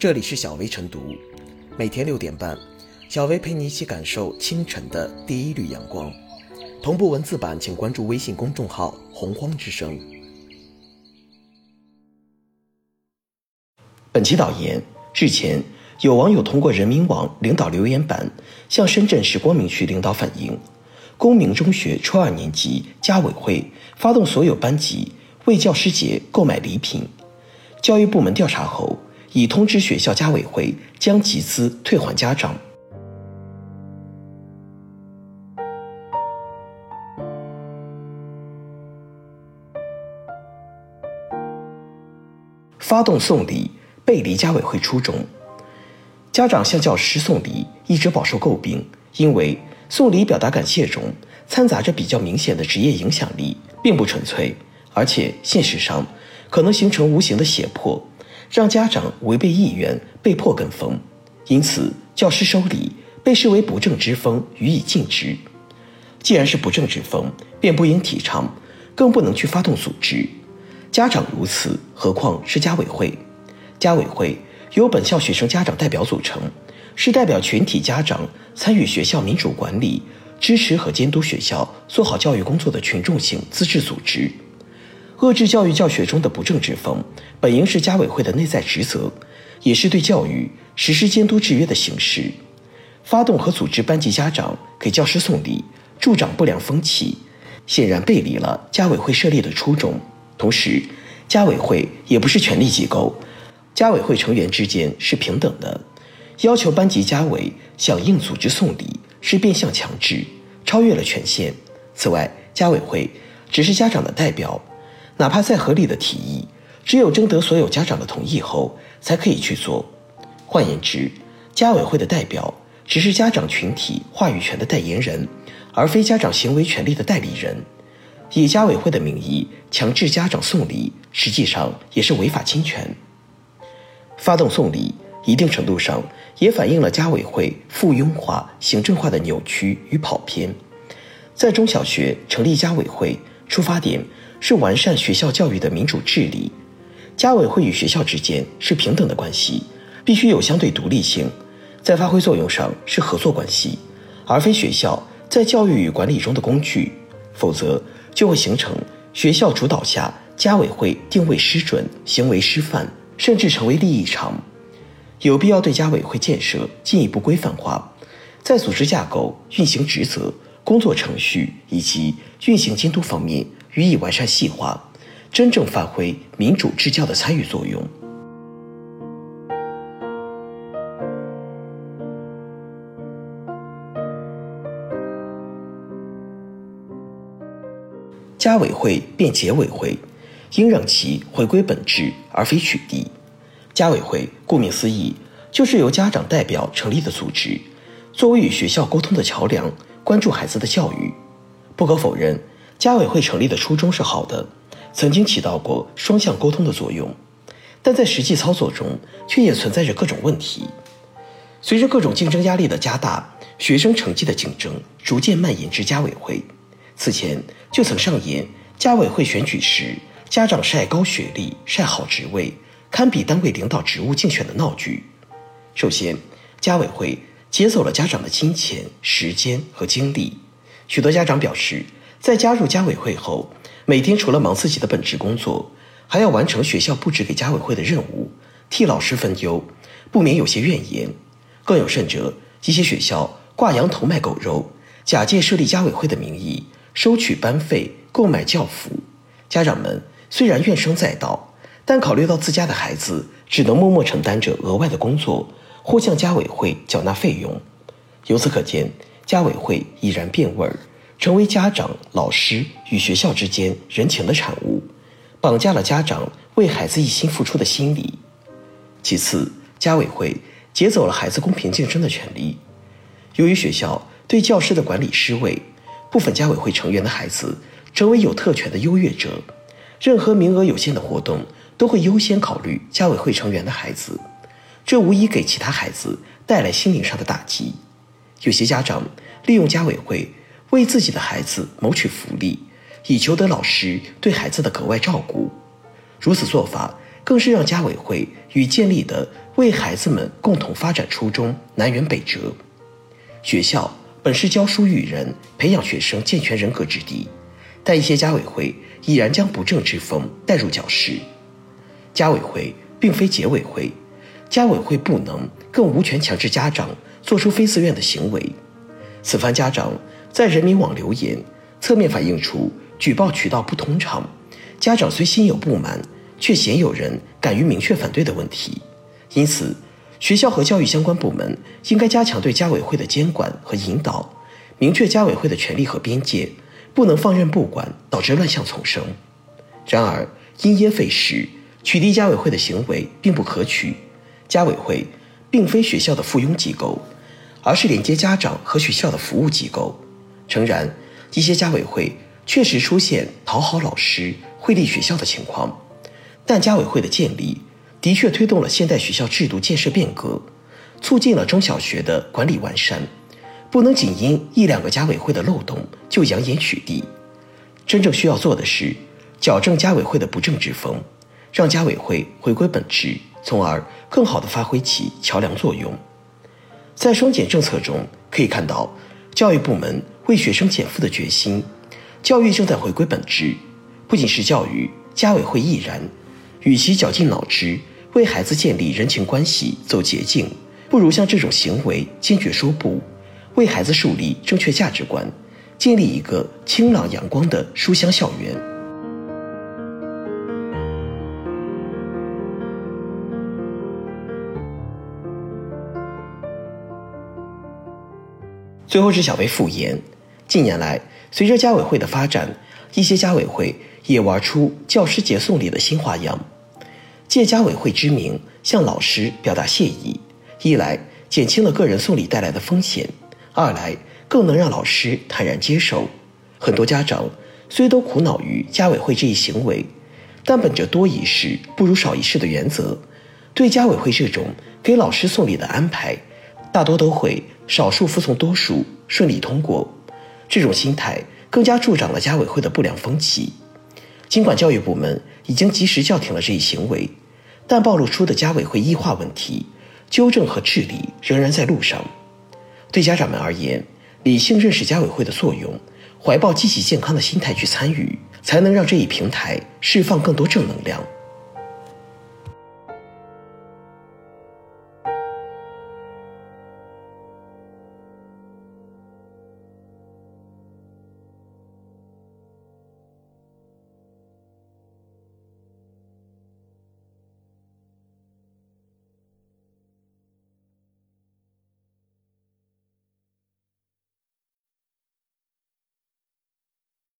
这里是小薇晨读，每天六点半，小薇陪你一起感受清晨的第一缕阳光。同步文字版，请关注微信公众号“洪荒之声”。本期导言：日前，有网友通过人民网领导留言板向深圳市光明区领导反映，公明中学初二年级家委会发动所有班级为教师节购买礼品。教育部门调查后，已通知学校家委会将集资退还家长。发动送礼背离家委会初衷，家长向教师送礼一直饱受诟病，因为送礼表达感谢中掺杂着比较明显的职业影响力，并不纯粹，而且现实上可能形成无形的胁迫，让家长违背意愿被迫跟风。因此，教师收礼被视为不正之风，予以禁止。既然是不正之风，便不应提倡，更不能去发动组织。家长如此，何况是家委会？家委会由本校学生家长代表组成，是代表全体家长参与学校民主管理、支持和监督学校做好教育工作的群众性自治组织。遏制教育教学中的不正之风，本应是家委会的内在职责，也是对教育实施监督制约的形式。发动和组织班级家长给教师送礼，助长不良风气，显然背离了家委会设立的初衷。同时，家委会也不是权力机构，家委会成员之间是平等的。要求班级家委响应组织送礼，是变相强制，超越了权限。此外，家委会只是家长的代表，哪怕再合理的提议，只有征得所有家长的同意后才可以去做。换言之，家委会的代表只是家长群体话语权的代言人，而非家长行为权利的代理人。以家委会的名义强制家长送礼，实际上也是违法侵权。发动送礼，一定程度上也反映了家委会附庸化、行政化的扭曲与跑偏。在中小学成立家委会，出发点是完善学校教育的民主治理。家委会与学校之间是平等的关系，必须有相对独立性，在发挥作用上是合作关系，而非学校在教育与管理中的工具。否则，就会形成学校主导下，家委会定位失准、行为失范，甚至成为利益场。有必要对家委会建设进一步规范化，在组织架构、运行职责、工作程序以及运行监督方面予以完善细化，真正发挥民主治教的参与作用。家委会变结委会，应让其回归本质，而非取缔。家委会顾名思义，就是由家长代表成立的组织，作为与学校沟通的桥梁，关注孩子的教育。不可否认，家委会成立的初衷是好的，曾经起到过双向沟通的作用，但在实际操作中，却也存在着各种问题。随着各种竞争压力的加大，学生成绩的竞争逐渐蔓延至家委会。此前就曾上演家委会选举时家长晒高学历、晒好职位，堪比单位领导职务竞选的闹剧。首先，家委会劫走了家长的金钱、时间和精力。许多家长表示，在加入家委会后，每天除了忙自己的本职工作，还要完成学校布置给家委会的任务，替老师分忧，不免有些怨言。更有甚者，一些学校挂羊头卖狗肉，假借设立家委会的名义。收取班费、购买教服，家长们虽然怨声载道，但考虑到自家的孩子只能默默承担着额外的工作，或向家委会缴纳费用。由此可见，家委会已然变味儿，成为家长、老师与学校之间人情的产物，绑架了家长为孩子一心付出的心理。其次，家委会劫走了孩子公平竞争的权利。由于学校对教师的管理失位。部分家委会成员的孩子成为有特权的优越者，任何名额有限的活动都会优先考虑家委会成员的孩子，这无疑给其他孩子带来心灵上的打击。有些家长利用家委会为自己的孩子谋取福利，以求得老师对孩子的格外照顾。如此做法更是让家委会与建立的为孩子们共同发展初衷南辕北辙。学校本是教书育人、培养学生健全人格之地，但一些家委会已然将不正之风带入教室。家委会并非结委会，家委会不能更无权强制家长做出非自愿的行为。此番家长在人民网留言，侧面反映出举报渠道不通畅，家长虽心有不满，却鲜有人敢于明确反对的问题。因此。学校和教育相关部门应该加强对家委会的监管和引导，明确家委会的权利和边界，不能放任不管，导致乱象丛生。然而，因噎废食、取缔家委会的行为并不可取。家委会并非学校的附庸机构，而是连接家长和学校的服务机构。诚然，一些家委会确实出现讨好老师、惠利学校的情况，但家委会的建立。的确推动了现代学校制度建设变革，促进了中小学的管理完善。不能仅因一两个家委会的漏洞就扬言取缔。真正需要做的是矫正家委会的不正之风，让家委会回归本质，从而更好地发挥起桥梁作用。在双减政策中可以看到，教育部门为学生减负的决心。教育正在回归本质，不仅是教育，家委会亦然。与其绞尽脑汁。为孩子建立人情关系走捷径，不如向这种行为坚决说不；为孩子树立正确价值观，建立一个清朗阳光的书香校园。最后是小薇复言：近年来，随着家委会的发展，一些家委会也玩出教师节送礼的新花样。借家委会之名向老师表达谢意，一来减轻了个人送礼带来的风险，二来更能让老师坦然接受。很多家长虽都苦恼于家委会这一行为，但本着多一事不如少一事的原则，对家委会这种给老师送礼的安排，大多都会少数服从多数，顺利通过。这种心态更加助长了家委会的不良风气。尽管教育部门已经及时叫停了这一行为。但暴露出的家委会异化问题，纠正和治理仍然在路上。对家长们而言，理性认识家委会的作用，怀抱积极健康的心态去参与，才能让这一平台释放更多正能量。